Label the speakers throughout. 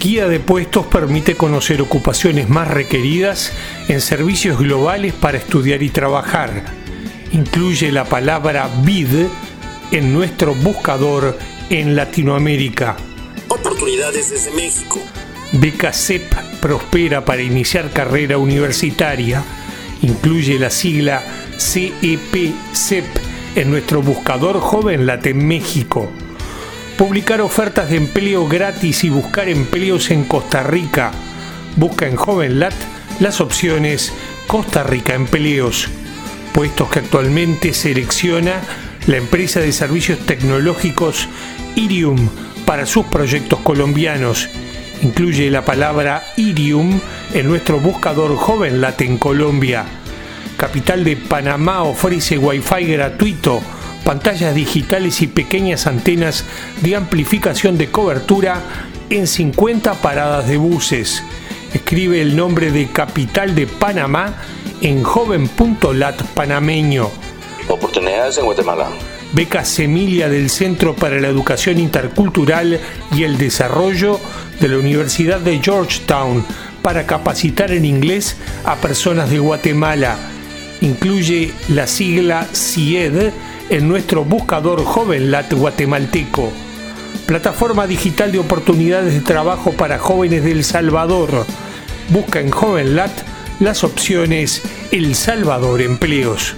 Speaker 1: Guía de puestos permite conocer ocupaciones más requeridas en servicios globales para estudiar y trabajar. Incluye la palabra BID en nuestro buscador en Latinoamérica.
Speaker 2: Oportunidades desde México.
Speaker 1: Beca CEP prospera para iniciar carrera universitaria. Incluye la sigla CEP CEP en nuestro buscador Joven Latin México publicar ofertas de empleo gratis y buscar empleos en Costa Rica. Busca en JovenLat las opciones Costa Rica Empleos, puestos que actualmente selecciona la empresa de servicios tecnológicos Irium para sus proyectos colombianos. Incluye la palabra Irium en nuestro buscador JovenLat en Colombia. Capital de Panamá ofrece Wi-Fi gratuito pantallas digitales y pequeñas antenas de amplificación de cobertura en 50 paradas de buses. Escribe el nombre de Capital de Panamá en joven.lat panameño.
Speaker 2: Oportunidades en Guatemala.
Speaker 1: Beca Semilia del Centro para la Educación Intercultural y el Desarrollo de la Universidad de Georgetown para capacitar en inglés a personas de Guatemala. Incluye la sigla CIED en nuestro buscador JovenLat guatemalteco, plataforma digital de oportunidades de trabajo para jóvenes de El Salvador. Busca en JovenLat las opciones El Salvador Empleos.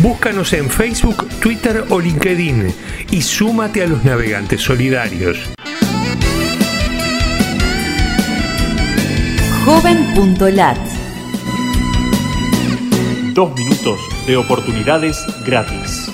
Speaker 1: Búscanos en Facebook, Twitter o LinkedIn y súmate a los navegantes solidarios.
Speaker 3: Joven.lat
Speaker 4: Dos minutos de oportunidades gratis.